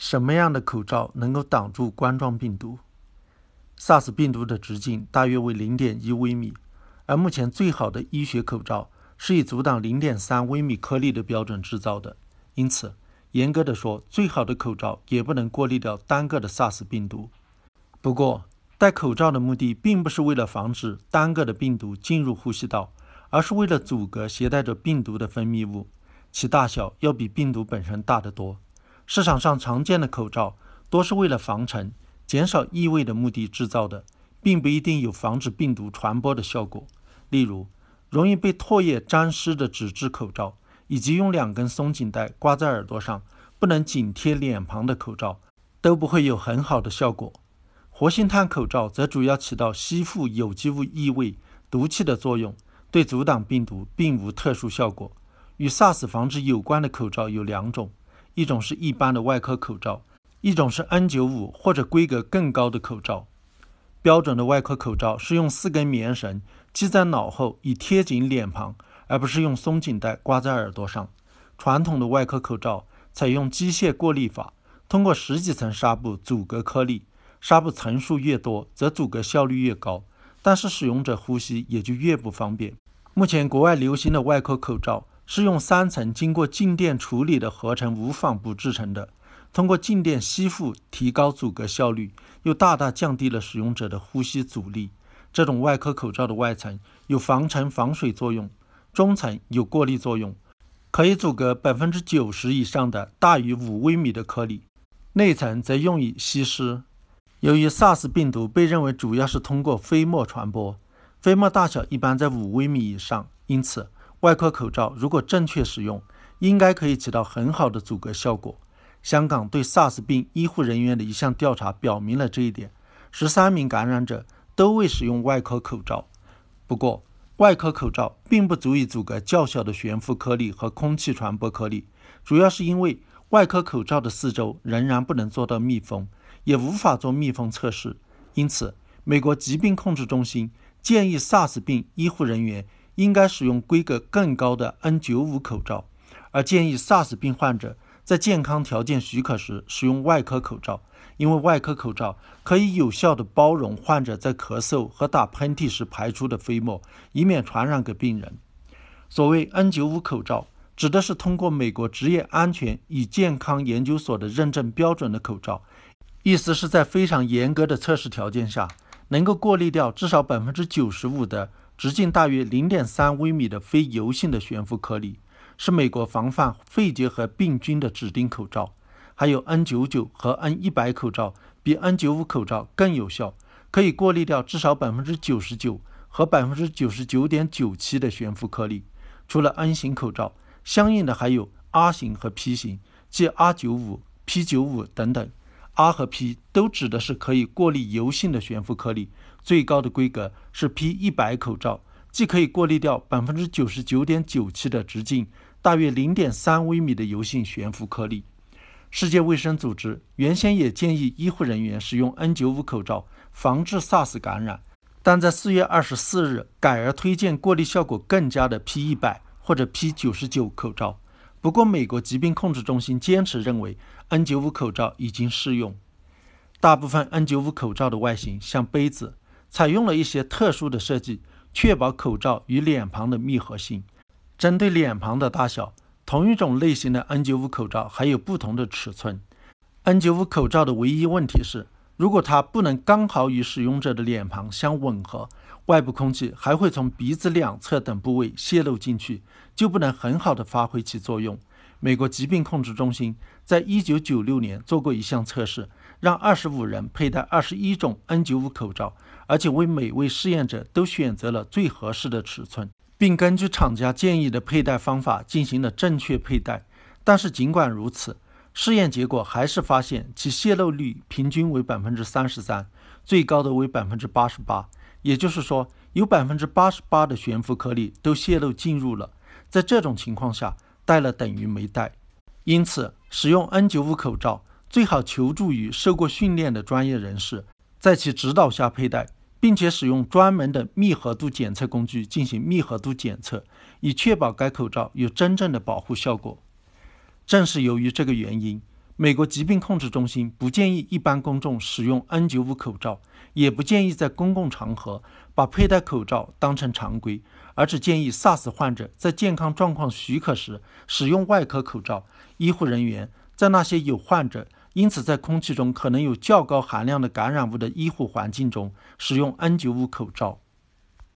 什么样的口罩能够挡住冠状病毒？SARS 病毒的直径大约为零点一微米，而目前最好的医学口罩是以阻挡零点三微米颗粒的标准制造的。因此，严格的说，最好的口罩也不能过滤掉单个的 SARS 病毒。不过，戴口罩的目的并不是为了防止单个的病毒进入呼吸道，而是为了阻隔携带着病毒的分泌物，其大小要比病毒本身大得多。市场上常见的口罩多是为了防尘、减少异味的目的制造的，并不一定有防止病毒传播的效果。例如，容易被唾液沾湿的纸质口罩，以及用两根松紧带挂在耳朵上、不能紧贴脸庞的口罩，都不会有很好的效果。活性炭口罩则主要起到吸附有机物异味、毒气的作用，对阻挡病毒并无特殊效果。与 SARS 防治有关的口罩有两种。一种是一般的外科口罩，一种是 N95 或者规格更高的口罩。标准的外科口罩是用四根棉绳系在脑后以贴紧脸庞，而不是用松紧带挂在耳朵上。传统的外科口罩采用机械过滤法，通过十几层纱布阻隔颗粒，纱布层数越多，则阻隔效率越高，但是使用者呼吸也就越不方便。目前国外流行的外科口罩。是用三层经过静电处理的合成无纺布制成的，通过静电吸附提高阻隔效率，又大大降低了使用者的呼吸阻力。这种外科口罩的外层有防尘防水作用，中层有过滤作用，可以阻隔百分之九十以上的大于五微米的颗粒，内层则用以吸湿。由于 SARS 病毒被认为主要是通过飞沫传播，飞沫大小一般在五微米以上，因此。外科口罩如果正确使用，应该可以起到很好的阻隔效果。香港对 SARS 病医护人员的一项调查表明了这一点，十三名感染者都未使用外科口罩。不过，外科口罩并不足以阻隔较小的悬浮颗粒和空气传播颗粒，主要是因为外科口罩的四周仍然不能做到密封，也无法做密封测试。因此，美国疾病控制中心建议 SARS 病医护人员。应该使用规格更高的 N95 口罩，而建议 SARS 病患者在健康条件许可时使用外科口罩，因为外科口罩可以有效地包容患者在咳嗽和打喷嚏时排出的飞沫，以免传染给病人。所谓 N95 口罩，指的是通过美国职业安全与健康研究所的认证标准的口罩，意思是在非常严格的测试条件下，能够过滤掉至少百分之九十五的。直径大约零点三微米的非油性的悬浮颗粒，是美国防范肺结核病菌的指定口罩。还有 N99 和 N100 口罩比 N95 口罩更有效，可以过滤掉至少百分之九十九和百分之九十九点九七的悬浮颗粒。除了 N 型口罩，相应的还有 R 型和 P 型，即 R95、P95 等等。R 和 P 都指的是可以过滤油性的悬浮颗粒。最高的规格是 P 一百口罩，既可以过滤掉百分之九十九点九七的直径大约零点三微米的油性悬浮颗粒。世界卫生组织原先也建议医护人员使用 N95 口罩防治 SARS 感染，但在四月二十四日改而推荐过滤效果更佳的 P 一百或者 P 九十九口罩。不过，美国疾病控制中心坚持认为 N95 口罩已经适用。大部分 N95 口罩的外形像杯子。采用了一些特殊的设计，确保口罩与脸庞的密合性。针对脸庞的大小，同一种类型的 N95 口罩还有不同的尺寸。N95 口罩的唯一问题是，如果它不能刚好与使用者的脸庞相吻合，外部空气还会从鼻子两侧等部位泄露进去，就不能很好的发挥其作用。美国疾病控制中心在一九九六年做过一项测试，让二十五人佩戴二十一种 N95 口罩。而且为每位试验者都选择了最合适的尺寸，并根据厂家建议的佩戴方法进行了正确佩戴。但是尽管如此，试验结果还是发现其泄漏率平均为百分之三十三，最高的为百分之八十八。也就是说，有百分之八十八的悬浮颗粒都泄漏进入了。在这种情况下，戴了等于没戴。因此，使用 N95 口罩最好求助于受过训练的专业人士，在其指导下佩戴。并且使用专门的密合度检测工具进行密合度检测，以确保该口罩有真正的保护效果。正是由于这个原因，美国疾病控制中心不建议一般公众使用 N95 口罩，也不建议在公共场合把佩戴口罩当成常规，而是建议 SARS 患者在健康状况许可时使用外科口罩。医护人员在那些有患者，因此在空气中可能有较高含量的感染物的医护环境中使用 N95 口罩。